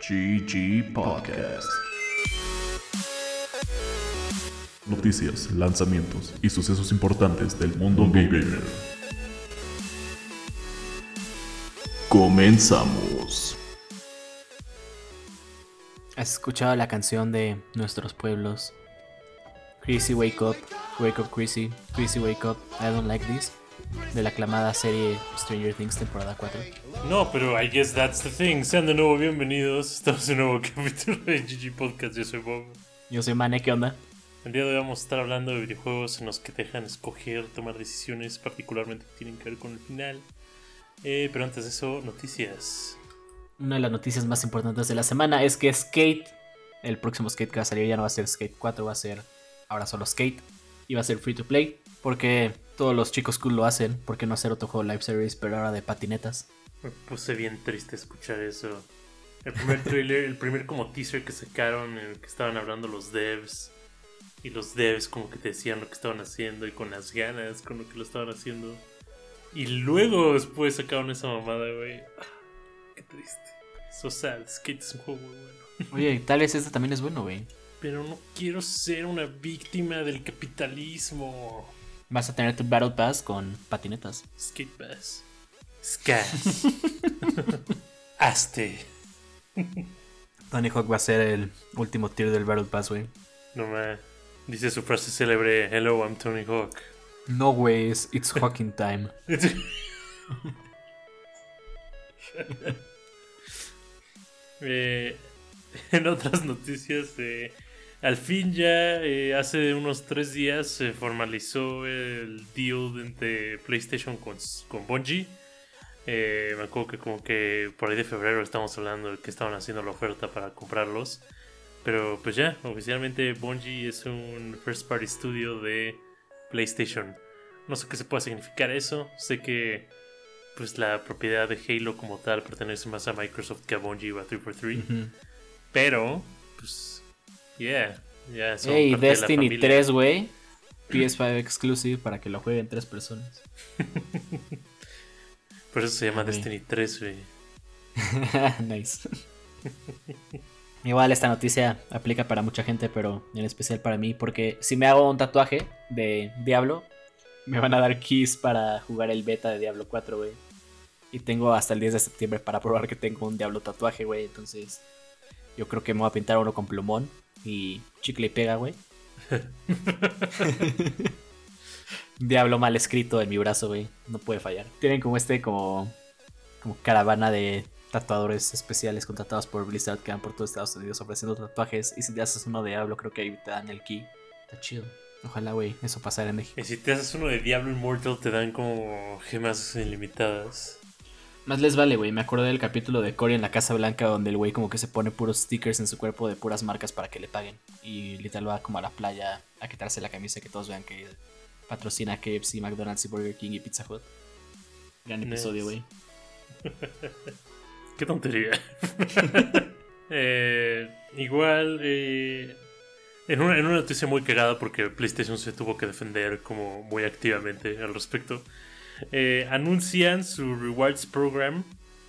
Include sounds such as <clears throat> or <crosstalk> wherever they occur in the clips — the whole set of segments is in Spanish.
GG Podcast. Noticias, lanzamientos y sucesos importantes del mundo gamer. Comenzamos. ¿Has escuchado la canción de nuestros pueblos? Chrissy Wake Up, Wake Up Chrissy, Chrissy Wake Up, I Don't Like This, de la aclamada serie Stranger Things temporada 4. No, pero I guess that's the thing. Sean de nuevo bienvenidos. Estamos en un nuevo <laughs> capítulo de GG Podcast. Yo soy Bob. Yo soy Mane, ¿qué onda? El día de hoy vamos a estar hablando de videojuegos en los que te dejan escoger, tomar decisiones, particularmente que tienen que ver con el final. Eh, pero antes de eso, noticias. Una de las noticias más importantes de la semana es que Skate, el próximo Skate que va a salir ya no va a ser Skate 4, va a ser ahora solo Skate. Y va a ser free to play, porque todos los chicos cool lo hacen. ¿Por qué no hacer otro juego live service, pero ahora de patinetas? Me puse bien triste escuchar eso. El primer trailer, el primer como teaser que sacaron en el que estaban hablando los devs. Y los devs como que te decían lo que estaban haciendo y con las ganas con lo que lo estaban haciendo. Y luego después sacaron esa mamada, güey. Ah, qué triste. So sad. Skate es un juego muy bueno. Oye, tal vez este también es bueno, güey. Pero no quiero ser una víctima del capitalismo. Vas a tener tu Battle Pass con patinetas. Skate Pass. Scats. Aste. <laughs> Tony Hawk va a ser el último tier del Battle Pass, güey. No me. Dice su frase célebre: Hello, I'm Tony Hawk. No, güey, It's Hawking Time. <laughs> <laughs> Eh, en otras noticias, eh, al fin ya eh, hace unos tres días se formalizó el deal entre PlayStation con, con Bungie. Eh, me acuerdo que como que por ahí de febrero estamos hablando de que estaban haciendo la oferta para comprarlos. Pero pues ya, oficialmente Bungie es un first party studio de PlayStation. No sé qué se puede significar eso. Sé que pues la propiedad de Halo como tal pertenece más a Microsoft que a Bungie o a 343. Pero, pues, yeah, ya son Hey, de Destiny familia. 3, güey. PS5 exclusive para que lo jueguen tres personas. <laughs> Por eso se llama. Destiny 3, güey. <laughs> nice. Igual esta noticia aplica para mucha gente, pero en especial para mí, porque si me hago un tatuaje de Diablo, me van a dar keys para jugar el beta de Diablo 4, güey. Y tengo hasta el 10 de septiembre para probar que tengo un Diablo tatuaje, güey. Entonces, yo creo que me voy a pintar uno con plumón y chicle y pega, güey. <laughs> Diablo mal escrito en mi brazo, güey. No puede fallar. Tienen como este, como, como caravana de tatuadores especiales contratados por Blizzard que van por todo Estados Unidos ofreciendo tatuajes. Y si te haces uno de Diablo, creo que ahí te dan el key. Está chido. Ojalá, güey, eso pasara en México. Y si te haces uno de Diablo Immortal, te dan como gemas ilimitadas. Más les vale, güey. Me acordé del capítulo de Cory en la Casa Blanca donde el güey como que se pone puros stickers en su cuerpo de puras marcas para que le paguen. Y literal va como a la playa a quitarse la camisa y que todos vean que patrocina KFC, McDonald's y Burger King y Pizza Hut. Gran episodio, güey. <laughs> Qué tontería. <laughs> Eh, igual, eh, en, una, en una noticia muy cagada, porque PlayStation se tuvo que defender como muy activamente al respecto, eh, anuncian su Rewards Program,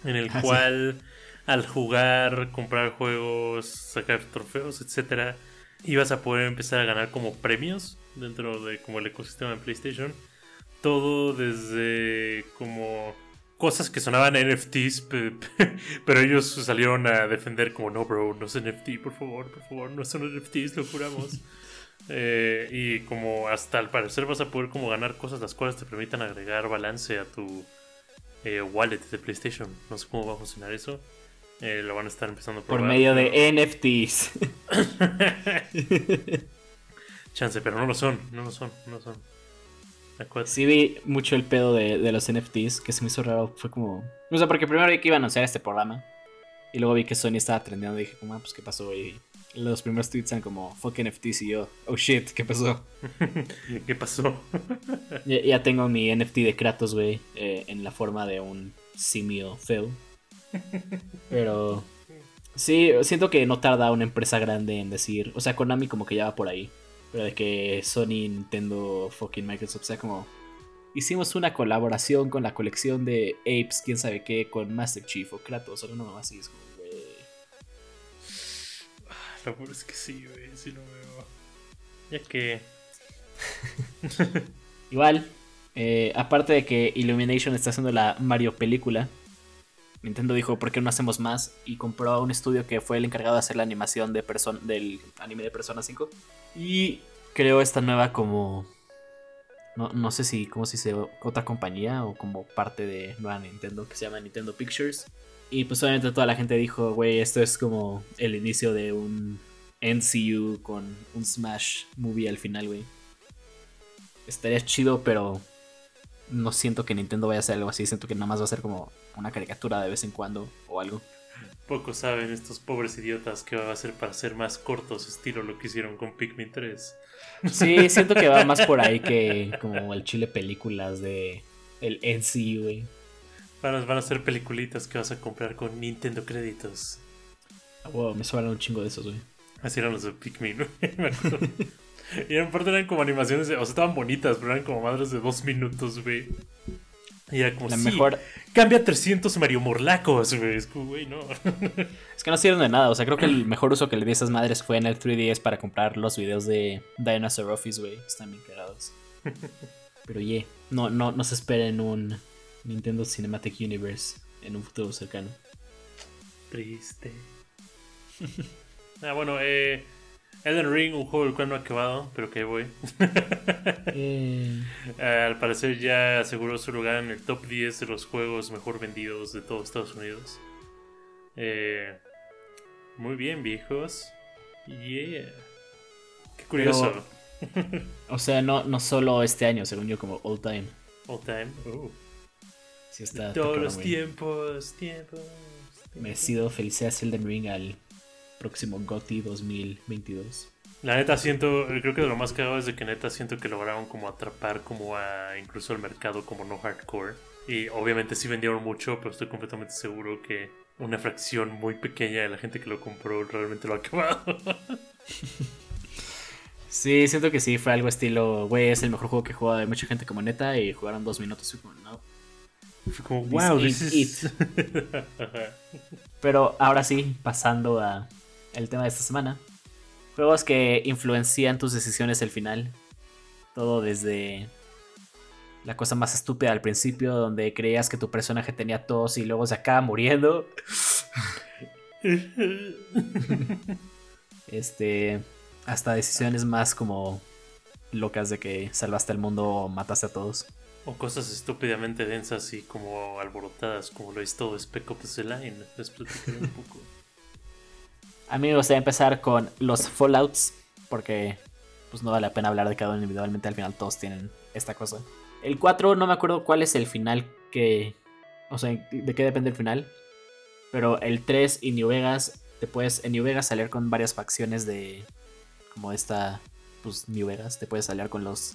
en el Ah, sí. cual al jugar, comprar juegos, sacar trofeos, etcétera, ibas a poder empezar a ganar como premios dentro de como el ecosistema de PlayStation. Todo desde como cosas que sonaban NFTs, pe- pe- pero ellos salieron a defender como no, bro, no es NFT, por favor, por favor, no son NFTs, lo juramos. <laughs> Eh, y como hasta al parecer vas a poder como ganar cosas las cuales te permitan agregar balance a tu eh, wallet de PlayStation. No sé cómo va a funcionar eso. Eh, lo van a estar empezando a Por probar, medio pero- de NFTs. <laughs> <laughs> Chance, pero no lo son, no lo son, no lo son. Sí vi mucho el pedo de, de los NFTs, que se me hizo raro. Fue como... O sea, porque primero vi que iba a anunciar este programa. Y luego vi que Sony estaba trendeando y dije, como, ah, pues, ¿qué pasó? Y los primeros tweets eran como, fuck NFTs. Y yo, oh shit, ¿qué pasó? <laughs> ¿Qué pasó? <laughs> Ya, ya tengo mi NFT de Kratos, güey, eh, en la forma de un simio feo. Pero sí, siento que no tarda una empresa grande en decir, o sea, Konami como que ya va por ahí. Pero de que Sony, Nintendo, fucking Microsoft sea como, hicimos una colaboración con la colección de Apes, quién sabe qué, con Master Chief o Kratos o no más así, es como, güey. chavos, es que sí, güey, sí lo veo. Ya que. <laughs> Igual, eh, aparte de que Illumination está haciendo la Mario película, Nintendo dijo, ¿por qué no hacemos más? Y compró a un estudio que fue el encargado de hacer la animación de del anime de Persona 5. Y creó esta nueva como... No, no sé si, ¿cómo se dice? Otra compañía o como parte de nueva Nintendo que se llama Nintendo Pictures. Y pues obviamente toda la gente dijo, güey, esto es como el inicio de un NCU con un Smash movie al final, güey. Estaría chido, pero no siento que Nintendo vaya a hacer algo así. Siento que nada más va a ser como una caricatura de vez en cuando o algo. Poco saben estos pobres idiotas que va a ser para ser más cortos, estilo lo que hicieron con Pikmin 3. Sí, <laughs> siento que va más por ahí que como el chile películas de el NC, güey. Van, van a ser peliculitas que vas a comprar con Nintendo créditos. Wow, me sobran un chingo de esos, güey. Así eran los de Pikmin, <laughs> güey. Y en parte eran como animaciones, o sea, estaban bonitas, pero eran como madres de dos minutos, güey. Y era como, la mejor... cambia 300 Mario Morlacos, güey. Es como, güey, no. <laughs> es que no sirven de nada. O sea, creo que el mejor uso que le di a esas madres fue en el 3DS para comprar los videos de Dinosaur Office, güey. Están bien cagados. <laughs> Pero, yeah, no, no, no se esperen un Nintendo Cinematic Universe en un futuro cercano. Triste. <laughs> ah, bueno, eh... Elden Ring, un juego del cual no ha acabado, pero que voy. <laughs> Eh. Al parecer ya aseguró su lugar en el top 10 de los juegos mejor vendidos de todo Estados Unidos. Eh, muy bien, viejos. Yeah. Qué curioso. o sea, no, no solo este año, según yo, como all time. All time. Uh. Sí está, todos los tiempos, tiempos, Me he sido felicidades Elden Ring al próximo GOTY 2022. La neta siento, creo que de lo más cagado es de que neta siento que lograron como atrapar como a incluso el mercado como no hardcore. Y obviamente sí vendieron mucho, pero estoy completamente seguro que una fracción muy pequeña de la gente que lo compró realmente lo ha acabado. <laughs> sí, siento que sí, fue algo estilo, güey, es el mejor juego que he jugado de mucha gente como neta y jugaron dos minutos y como, no. Fue como, wow, this, is... <laughs> Pero ahora sí, pasando a el tema de esta semana. Juegos que influencian tus decisiones al final. Todo desde la cosa más estúpida al principio, donde creías que tu personaje tenía tos y luego se acaba muriendo. <laughs> este. Hasta decisiones más como locas de que salvaste el mundo o mataste a todos. O cosas estúpidamente densas y como alborotadas, como lo es todo Spec Ops The Line. Les platicaré un poco. A mí me gustaría empezar con los Fallouts, porque pues no vale la pena hablar de cada uno individualmente, al final todos tienen esta cosa. El 4 no me acuerdo cuál es el final que... O sea, de qué depende el final. Pero el 3 y New Vegas, te puedes en New Vegas salir con varias facciones de... Como esta, pues New Vegas, te puedes salir con los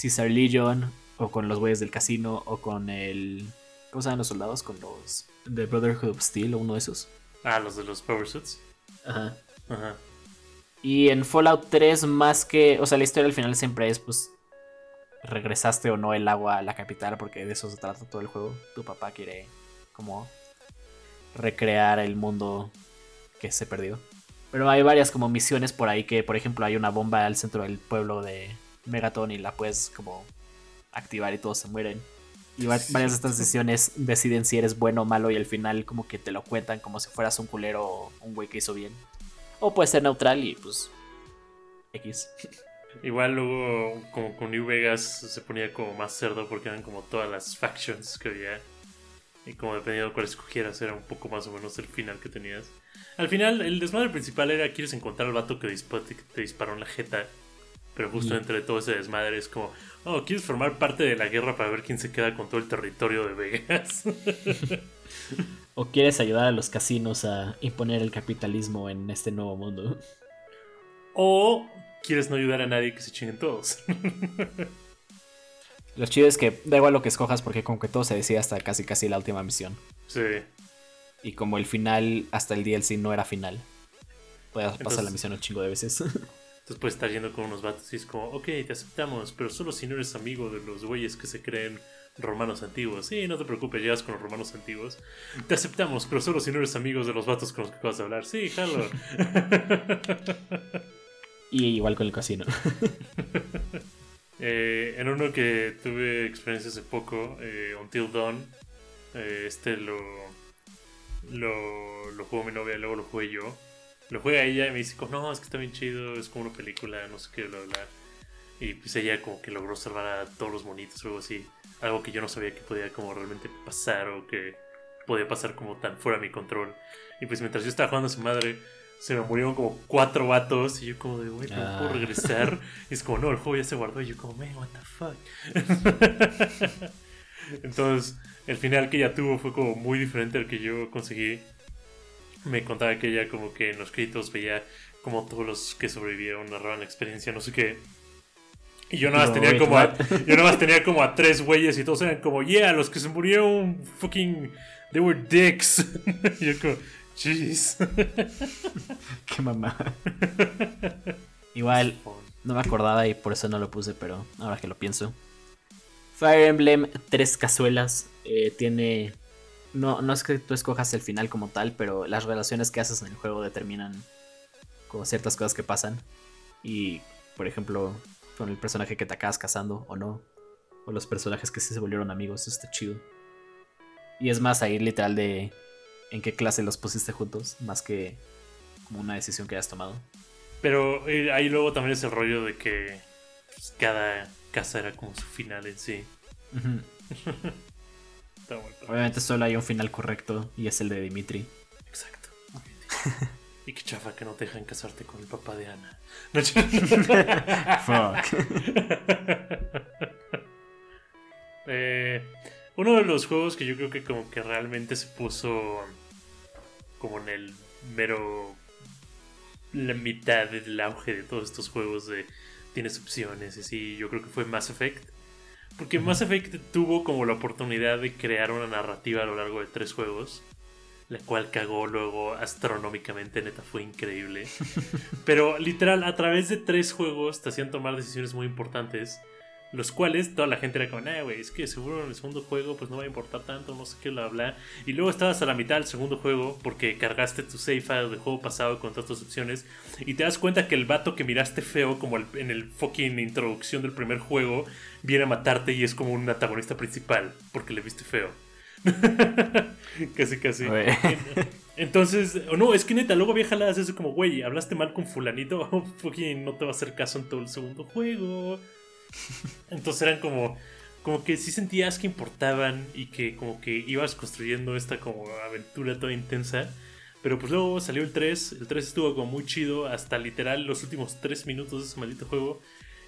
Caesar Legion, o con los güeyes del casino, o con el... ¿Cómo se llaman los soldados? Con los... The Brotherhood of Steel, o uno de esos. Ah, los de los Power Suits. Ajá. Ajá. Y en Fallout 3, más que. O sea, la historia al final siempre es, pues. Regresaste o no el agua a la capital, porque de eso se trata todo el juego. Tu papá quiere, como. Recrear el mundo que se perdió. Pero hay varias como misiones por ahí que, por ejemplo, hay una bomba al centro del pueblo de Megaton y la puedes como activar y todos se mueren. Y varias de estas decisiones deciden si eres bueno o malo y al final como que te lo cuentan como si fueras un culero o un güey que hizo bien. O puede ser neutral y pues X. Igual luego como con New Vegas se ponía como más cerdo porque eran como todas las factions que había. Y como dependiendo de cuál escogieras era un poco más o menos el final que tenías. Al final el desmadre principal era quieres encontrar al vato que te disparó en la jeta. Pero justo entre todo ese desmadre es como, Oh, ¿quieres formar parte de la guerra para ver quién se queda con todo el territorio de Vegas? <laughs> ¿O quieres ayudar a los casinos a imponer el capitalismo en este nuevo mundo? ¿O quieres no ayudar a nadie que se chinguen todos? <laughs> Lo chido es que da igual lo que escojas porque como que todo se decía hasta casi casi la última misión. Sí. Y como el final hasta el DLC no era final. Puedes pasar la misión un chingo de veces. <laughs> Entonces puedes estar yendo con unos vatos y es como, ok, te aceptamos, pero solo si no eres amigo de los güeyes que se creen romanos antiguos. Sí, no te preocupes, llegas con los romanos antiguos. Te aceptamos, pero solo si no eres amigos de los vatos con los que acabas de hablar. Sí, jalo. <laughs> Y igual con el casino. <laughs> Eh, en uno que tuve experiencia hace poco, eh, Until Dawn, eh, este lo, lo, lo jugó mi novia, luego lo jugué yo. Lo juega ella y me dice, como, no, es que está bien chido, es como una película, no sé qué, bla, bla. Y pues ella como que logró salvar a todos los monitos o algo así. Algo que yo no sabía que podía como realmente pasar o que podía pasar como tan fuera de mi control. Y pues mientras yo estaba jugando a su madre, se me murieron como cuatro vatos. Y yo como de, güey, ¿no puedo Ah. regresar? <laughs> Y es como, no, el juego ya se guardó. Y yo como, man, what the fuck. <laughs> Entonces, el final que ella tuvo fue como muy diferente al que yo conseguí. Me contaba que ella como que en los créditos veía como todos los que sobrevivieron narraban la experiencia, no sé qué. Y yo nada más No, tenía como a, <laughs> yo nada más tenía como a tres güeyes y todos eran como, yeah, los que se murieron, fucking, they were dicks. <laughs> y yo como, jeez. <laughs> Qué mamá. Igual, no me acordaba y por eso no lo puse, pero ahora que lo pienso. Fire Emblem, tres cazuelas. eh, tiene. No, no es que tú escojas el final como tal, pero las relaciones que haces en el juego determinan como ciertas cosas que pasan. Y, por ejemplo, con el personaje que te acabas casando o no. O los personajes que sí se volvieron amigos, eso está chido. Y es más ahí literal de en qué clase los pusiste juntos, más que como una decisión que hayas tomado. Pero eh, ahí luego también es el rollo de que pues, cada casa era como su final en sí. <laughs> Está. Obviamente solo hay un final correcto y es el de Dimitri. Exacto. <laughs> y qué chafa que no te dejan casarte con el papá de Ana. No, <laughs> Eh, uno de los juegos que yo creo que como que realmente se puso como en el mero la mitad del auge de todos estos juegos de tienes opciones y así, yo creo que fue Mass Effect. Porque Mass Effect tuvo como la oportunidad de crear una narrativa a lo largo de tres juegos, la cual cagó luego astronómicamente, neta, fue increíble. <laughs> Pero literal, a través de tres juegos te hacían tomar decisiones muy importantes, los cuales toda la gente era como, nah, güey, es que seguro en el segundo juego pues no va a importar tanto, no sé qué, bla, bla. Y luego estabas a la mitad del segundo juego porque cargaste tu save file del juego pasado con todas tus opciones y te das cuenta que el vato que miraste feo como el- en el fucking introducción del primer juego viene a matarte y es como un antagonista principal porque le viste feo. <laughs> casi, casi. Entonces, o no, es que neta, luego había jaladas eso como, güey, hablaste mal con fulanito, oh, <laughs> fucking no te va a hacer caso en todo el segundo juego. <laughs> Entonces eran como, como que sí sentías que importaban y que como que ibas construyendo esta como aventura toda intensa. Pero pues luego salió el 3, el 3 estuvo como muy chido hasta literal los últimos 3 minutos de ese maldito juego,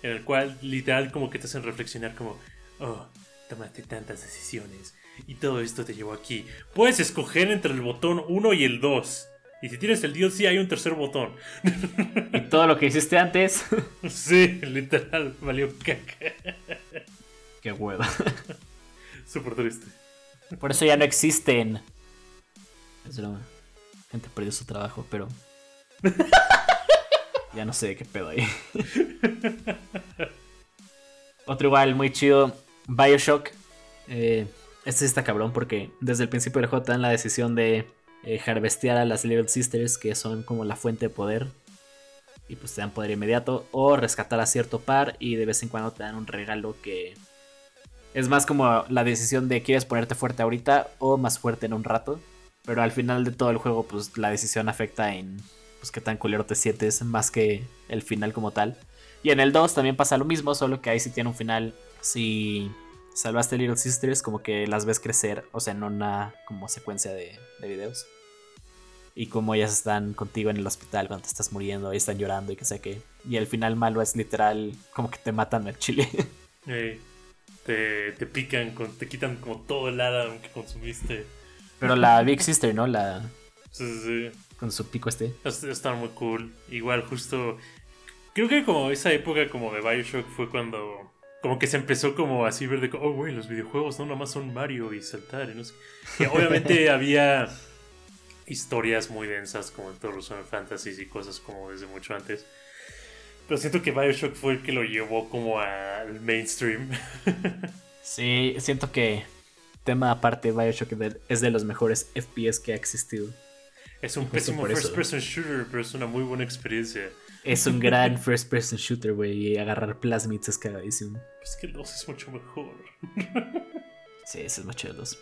en el cual literal como que te hacen reflexionar como, oh, tomaste tantas decisiones y todo esto te llevó aquí. Puedes escoger entre el botón 1 y el 2. Y si tienes el DLC hay un tercer botón. Y todo lo que hiciste antes. <laughs> Sí, literal, valió caca. Qué hueva. Súper triste. Por eso ya no existen. Es broma. Gente perdió su trabajo, pero. <laughs> ya no sé qué pedo ahí. Otro igual muy chido. Bioshock. Eh, este sí está cabrón porque desde el principio del juego te dan la decisión de eh, harvestear a las Little Sisters, que son como la fuente de poder. Y pues te dan poder inmediato. O rescatar a cierto par y de vez en cuando te dan un regalo que es más como la decisión de quieres ponerte fuerte ahorita o más fuerte en un rato. Pero al final de todo el juego, pues la decisión afecta en pues qué tan culero te sientes más que el final como tal. Y en el 2 también pasa lo mismo, solo que ahí sí tiene un final. Si salvaste a Little Sisters, como que las ves crecer, o sea, en una como secuencia de, de videos. Y como ellas están contigo en el hospital cuando te estás muriendo y están llorando y que sé qué. Y el final malo es literal como que te matan al chile. <laughs> Te, te pican, con- te quitan como todo el Adam que consumiste. Pero la <laughs> Big Sister, ¿no? La Sí, sí, sí. con su pico este. Es- Están muy cool. Igual, justo. Creo que como esa época como de Bioshock fue cuando. Como que se empezó como así ver de. Oh, güey, los videojuegos no nada más son Mario y saltar y no sé. qué". Que obviamente <laughs> había historias muy densas como en todos los Final Fantasies y cosas como desde mucho antes. Pero siento que Bioshock fue el que lo llevó como al mainstream. <laughs> Sí, siento que tema aparte, Bioshock es de los mejores FPS que ha existido. Es un pésimo first person shooter, pero es una muy buena experiencia. Es un gran first person shooter, güey, y agarrar plasmids es cagadísimo. Es que el 2 es mucho mejor. sí, ese es mucho el 2.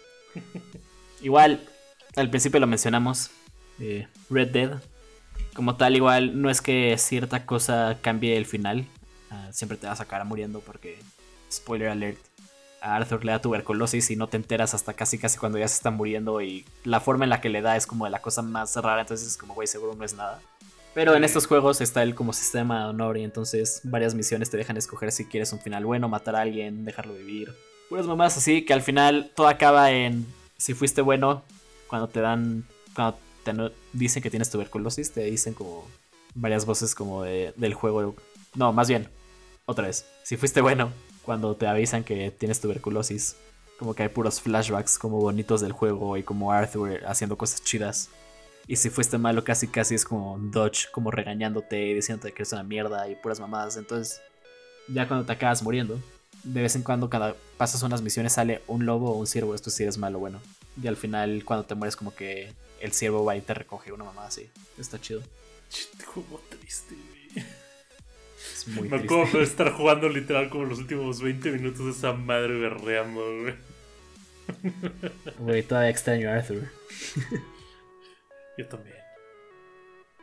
Igual, al principio lo mencionamos, eh, Red Dead. Como tal, igual, no es que cierta cosa cambie el final. Ah, siempre te vas a acabar muriendo porque, spoiler alert, a Arthur le da tuberculosis y no te enteras hasta casi casi cuando ya se está muriendo y la forma en la que le da es como de la cosa más rara, entonces es como, güey, seguro no es nada. Pero en estos juegos está el como sistema de honor y entonces varias misiones te dejan escoger si quieres un final bueno, matar a alguien, dejarlo vivir. Puras mamás así que al final todo acaba en si fuiste bueno, cuando te dan, cuando te dicen que tienes tuberculosis, te dicen como varias voces como del juego. No, más bien, otra vez, si fuiste bueno, cuando te avisan que tienes tuberculosis. Como que hay puros flashbacks como bonitos del juego y como Arthur haciendo cosas chidas. Y si fuiste malo, casi casi es como Dodge, como regañándote y diciéndote que eres una mierda y puras mamadas. Entonces, ya cuando te acabas muriendo, de vez en cuando, cada pasas unas misiones, sale un lobo o un ciervo. Esto sí es malo, bueno. Y al final, cuando te mueres, como que el ciervo va y te recoge una mamada así. Está chido. Como triste, me acuerdo de estar jugando literal como los últimos 20 minutos de esa madre berreando, güey. Güey, todavía extraño a Arthur. <laughs> Yo también.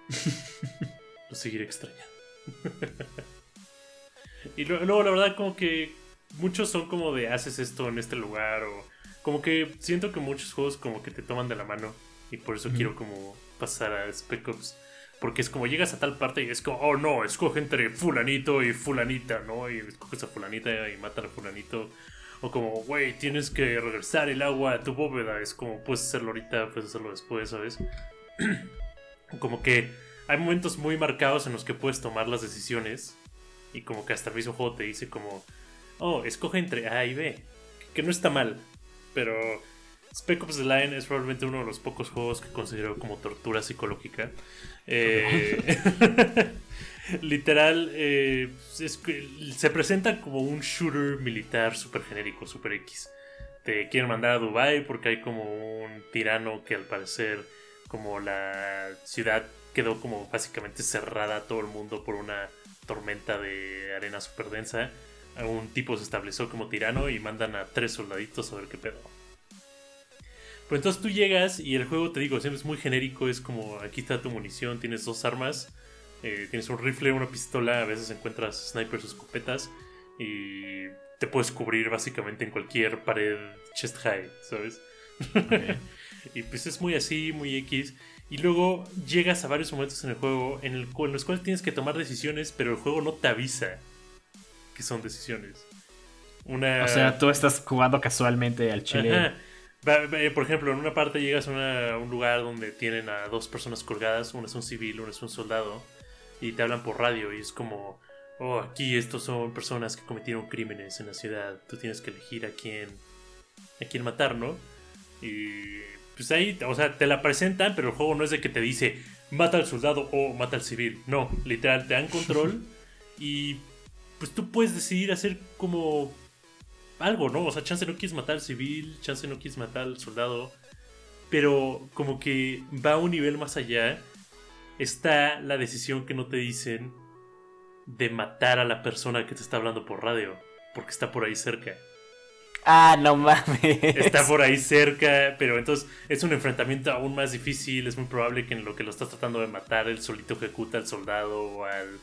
<laughs> Lo seguiré extrañando. <laughs> y luego, la verdad, como que muchos son como de haces esto en este lugar o como que siento que muchos juegos como que te toman de la mano y por eso quiero como pasar a Spec Ops porque es como llegas a tal parte y es como, oh no, escoge entre fulanito y fulanita, ¿no? Y escoges a fulanita y matan a fulanito. O como, güey, tienes que regresar el agua a tu bóveda. Es como, puedes hacerlo ahorita, puedes hacerlo después, ¿sabes? <clears throat> como que hay momentos muy marcados en los que puedes tomar las decisiones. Y como que hasta el mismo juego te dice como, oh, escoge entre A y B. Que no está mal. Pero Spec Ops The Line es probablemente uno de los pocos juegos que considero como tortura psicológica. Eh, <laughs> literal, eh, se presenta como un shooter militar super genérico, super X. Te quieren mandar a Dubai porque hay como un tirano que al parecer como la ciudad quedó como básicamente cerrada a todo el mundo por una tormenta de arena super densa. Un tipo se estableció como tirano y mandan a tres soldaditos a ver qué pedo. Pero entonces tú llegas y el juego, te digo, siempre es muy genérico. Es como aquí está tu munición, tienes dos armas. Eh, tienes un rifle, una pistola, a veces encuentras snipers o escopetas. Y te puedes cubrir básicamente en cualquier pared chest high, ¿sabes? <laughs> y pues es muy así, muy X. Y luego llegas a varios momentos en el juego en, el, en los cuales tienes que tomar decisiones, pero el juego no te avisa que son decisiones. Una... O sea, tú estás jugando casualmente al chile. Por ejemplo, en una parte llegas a, un lugar donde tienen a dos personas colgadas, uno es un civil, uno es un soldado, y te hablan por radio y es como, oh, aquí estos son personas que cometieron crímenes en la ciudad, tú tienes que elegir a quién, a quién matar, ¿no? Y pues ahí, o sea, te la presentan, pero el juego no es de que te dice, mata al soldado o mata al civil, no, literal, te dan control <laughs> y pues tú puedes decidir hacer como algo, ¿no? O sea, chance no quieres matar al civil, chance no quieres matar al soldado, pero como que va a un nivel más allá. Está la decisión que no te dicen de matar a la persona que te está hablando por radio, porque está por ahí cerca. Ah, no mames. Está por ahí cerca, pero entonces es un enfrentamiento aún más difícil. Es muy probable que en lo que lo estás tratando de matar, el solito ejecuta al soldado o al,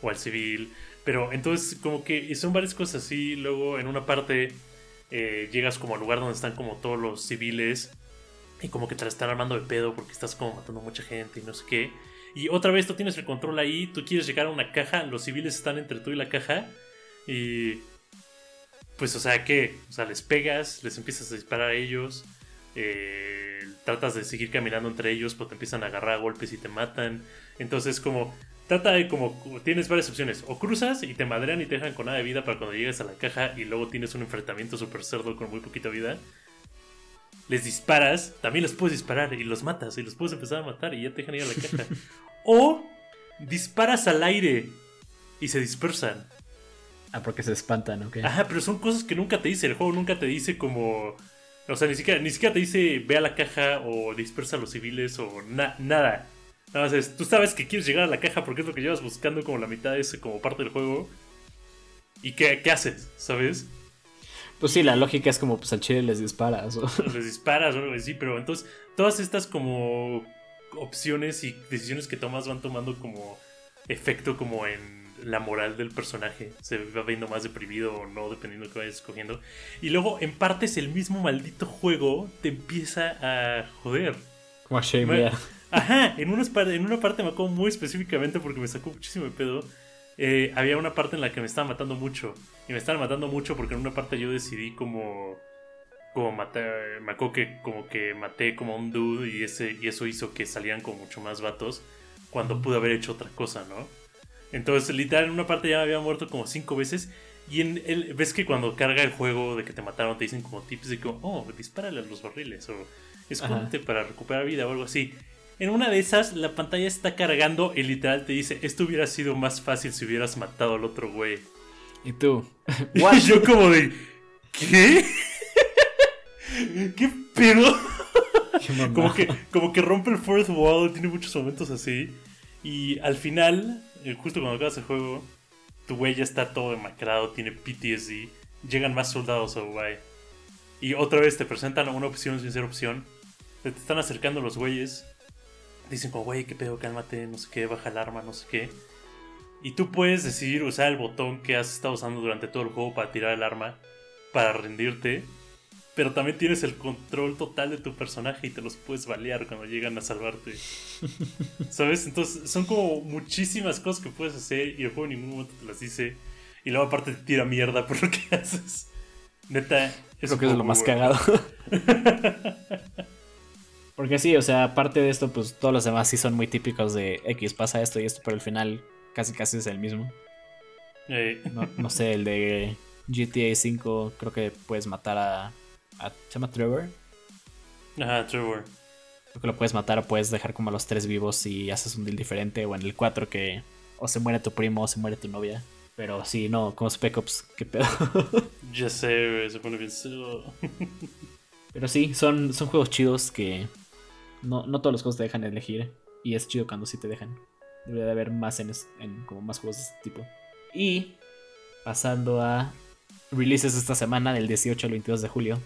o al civil. Pero entonces como que son varias cosas así. Luego en una parte eh, llegas como al lugar donde están como todos los civiles. Y como que te la están armando de pedo porque estás como matando a mucha gente y no sé qué. Y otra vez tú tienes el control ahí, tú quieres llegar a una caja, los civiles están entre tú y la caja. Y pues o sea que, o sea, les pegas, les empiezas a disparar a ellos. Eh, tratas de seguir caminando entre ellos, pero te empiezan a agarrar a golpes y te matan. Entonces como trata de como tienes varias opciones. O cruzas y te madrean y te dejan con nada de vida para cuando llegues a la caja y luego tienes un enfrentamiento super cerdo con muy poquita vida. Les disparas, también los puedes disparar y los matas y los puedes empezar a matar y ya te dejan ir a la caja. <laughs> o disparas al aire y se dispersan. Ah, porque se espantan, ¿ok? Ajá, pero son cosas que nunca te dice. El juego nunca te dice como. O sea, ni siquiera, ni siquiera te dice ve a la caja o dispersa a los civiles o nada. Nada más es, tú sabes que quieres llegar a la caja porque es lo que llevas buscando como la mitad de ese como parte del juego. ¿Y qué, qué haces? ¿Sabes? Pues sí, la lógica es como, pues al chile les disparas. O... <laughs> Les disparas o algo así, pero entonces todas estas como opciones y decisiones que tomas van tomando como efecto como en la moral del personaje. Se va viendo más deprimido o no, dependiendo de qué vayas escogiendo. Y luego, en partes, el mismo maldito juego te empieza a joder. Como a Shame, Ajá, en una, en una parte me acuerdo muy específicamente porque me sacó muchísimo de pedo. Eh, había una parte en la que me estaba matando mucho. Y me estaban matando mucho porque en una parte yo decidí como. Como matar. Me acuerdo que como que maté como a un dude y, ese, y eso hizo que salieran como mucho más vatos. Cuando pude haber hecho otra cosa, ¿no? Entonces, literal, en una parte ya me había muerto como cinco veces. Y en el, ves que cuando carga el juego de que te mataron, te dicen como tips de como, oh, dispárale a los barriles. O escóndete para recuperar vida o algo así. En una de esas, la pantalla está cargando y literal te dice: Esto hubiera sido más fácil si hubieras matado al otro güey. ¿Y tú? <laughs> Y yo, como de: ¿Qué? <laughs> ¿Qué pedo? como, que, como que rompe el fourth wall, tiene muchos momentos así. Y al final, justo cuando acabas el juego, tu güey ya está todo demacrado, tiene PTSD. Llegan más soldados a Uruguay. Y otra vez te presentan una opción sin ser opción. Te están acercando los güeyes dicen como, güey, qué pedo, cálmate, no sé qué, baja el arma, no sé qué. Y tú puedes decidir usar el botón que has estado usando durante todo el juego para tirar el arma, para rendirte. Pero también tienes el control total de tu personaje y te los puedes balear cuando llegan a salvarte. <laughs> ¿Sabes? Entonces son como muchísimas cosas que puedes hacer y el juego en ningún momento te las dice. Y luego aparte te tira mierda por lo que <laughs> haces. Neta, es que es lo más cagado. <laughs> Porque sí, o sea, aparte de esto, pues todos los demás sí son muy típicos de X, pasa esto y esto, pero al final casi casi es el mismo. No, sé, el de GTA V creo que puedes matar a... ¿Se llama Trevor? Ajá, Trevor. Creo que lo puedes matar o puedes dejar como a los tres vivos y haces un deal diferente. O en el 4 que o se muere tu primo o se muere tu novia. Pero sí, no, como Spec Ops, qué pedo. <laughs> ya sé, se pone bien Pero sí, son, son juegos chidos que no, no todos los juegos te dejan elegir. Y es chido cuando sí te dejan. Debería de haber más en, en como más juegos de este tipo. Y pasando a releases esta semana, del 18 al 22 de julio.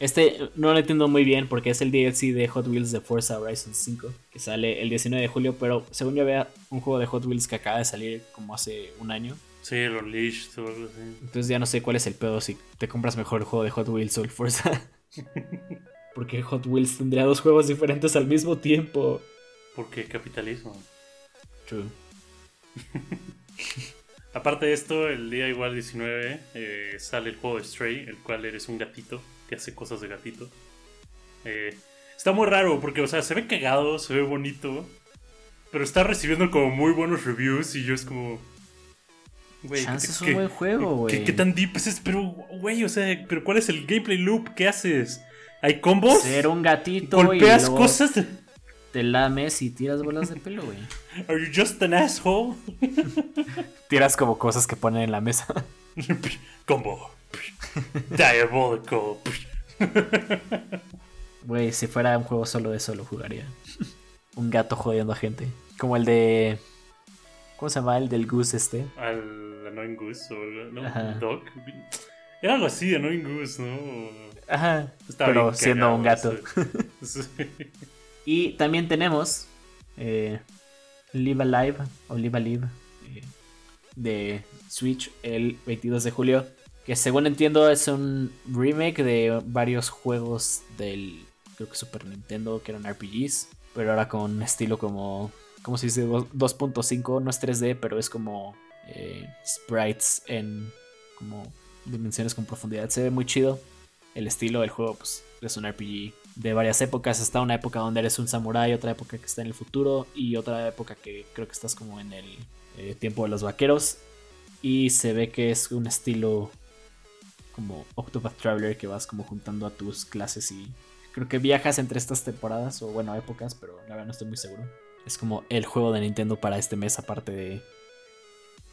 Este no lo entiendo muy bien porque es el DLC de Hot Wheels de Forza Horizon 5 que sale el 19 de julio, pero según yo vea un juego de Hot Wheels que acaba de salir como hace un año. Sí, el Unleashed o algo así. Entonces ya no sé cuál es el pedo si te compras mejor el juego de Hot Wheels o el Forza. <laughs> Porque Hot Wheels tendría dos juegos diferentes al mismo tiempo. Porque capitalismo. True. <laughs> Aparte de esto, el día igual 19 eh, sale el juego de Stray, el cual eres un gatito que hace cosas de gatito. Eh, está muy raro porque, o sea, se ve cagado, se ve bonito, pero está recibiendo como muy buenos reviews y yo es como... Güey, es un buen juego, güey. ¿qué, tan deep es? Pero, güey, o sea, pero ¿cuál es el gameplay loop? ¿Qué haces? ¿Hay combos? Ser un gatito. Golpeas cosas. Te lames y tiras bolas de pelo, güey. <laughs> Are you just an asshole? tiras como cosas que ponen en la mesa. <laughs> Combo. Diabolical. Güey, si fuera un juego solo de eso lo jugaría. Un gato jodiendo a gente. Como el de. ¿Cómo se llama? El del Goose este. Al Annoying Goose o algo, ¿no? Dog. Era algo así, Annoying Goose, ¿no? Ajá. pero siendo un gato. <laughs> y también tenemos eh, Live Alive o Live Alive eh, de Switch el 22 de julio. Que según entiendo es un remake de varios juegos del creo que Super Nintendo que eran RPGs. Pero ahora con estilo como. ¿Cómo se dice? 2.5. No es 3D, pero es como eh, sprites en como dimensiones con profundidad. Se ve muy chido el estilo del juego pues, es un RPG de varias épocas. Está una época donde eres un samurái, otra época que está en el futuro y otra época que creo que estás como en el eh, tiempo de los vaqueros. Y se ve que es un estilo como Octopath Traveler que vas como juntando a tus clases y creo que viajas entre estas temporadas o bueno épocas, pero la verdad no estoy muy seguro. Es como el juego de Nintendo para este mes aparte de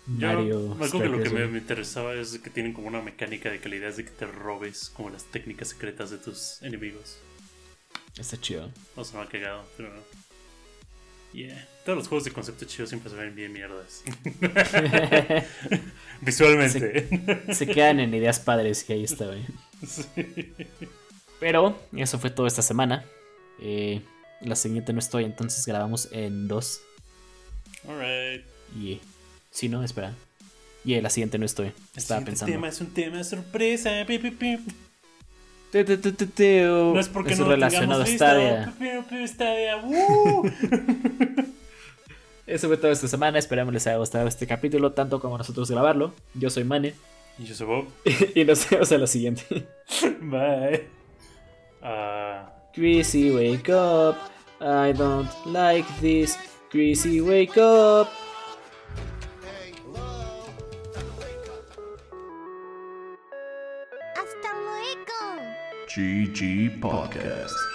Mario. me acuerdo que lo que me, me interesaba es que tienen como una mecánica de calidad de que te robes como las técnicas secretas de tus enemigos. Está chido. No se me ha cagado, pero. Yeah. Todos los juegos de concepto chido siempre se ven bien mierdas. <laughs> Visualmente. Se quedan en ideas padres y ahí está, güey. Sí. Pero eso fue todo esta semana. Eh, la siguiente no estoy, entonces grabamos en dos. Alright. Y. Sí, no, espera. Y la siguiente no estoy. Estaba El pensando. tema es un tema sorpresa. pi, pi, pi. Tu, tu, tu, tu. No es porque Es no relacionado a. Stadia. Stadia. ¡Woo! <laughs> Eso fue todo esta semana. Esperamos les haya gustado este capítulo, tanto como nosotros grabarlo. Yo soy Mane. y yo soy Bob. <laughs> y nos vemos a la siguiente. <laughs> Bye. Ah. Greasy, wake up. I don't like this. Greasy, wake up. Hasta luego. GG Podcast.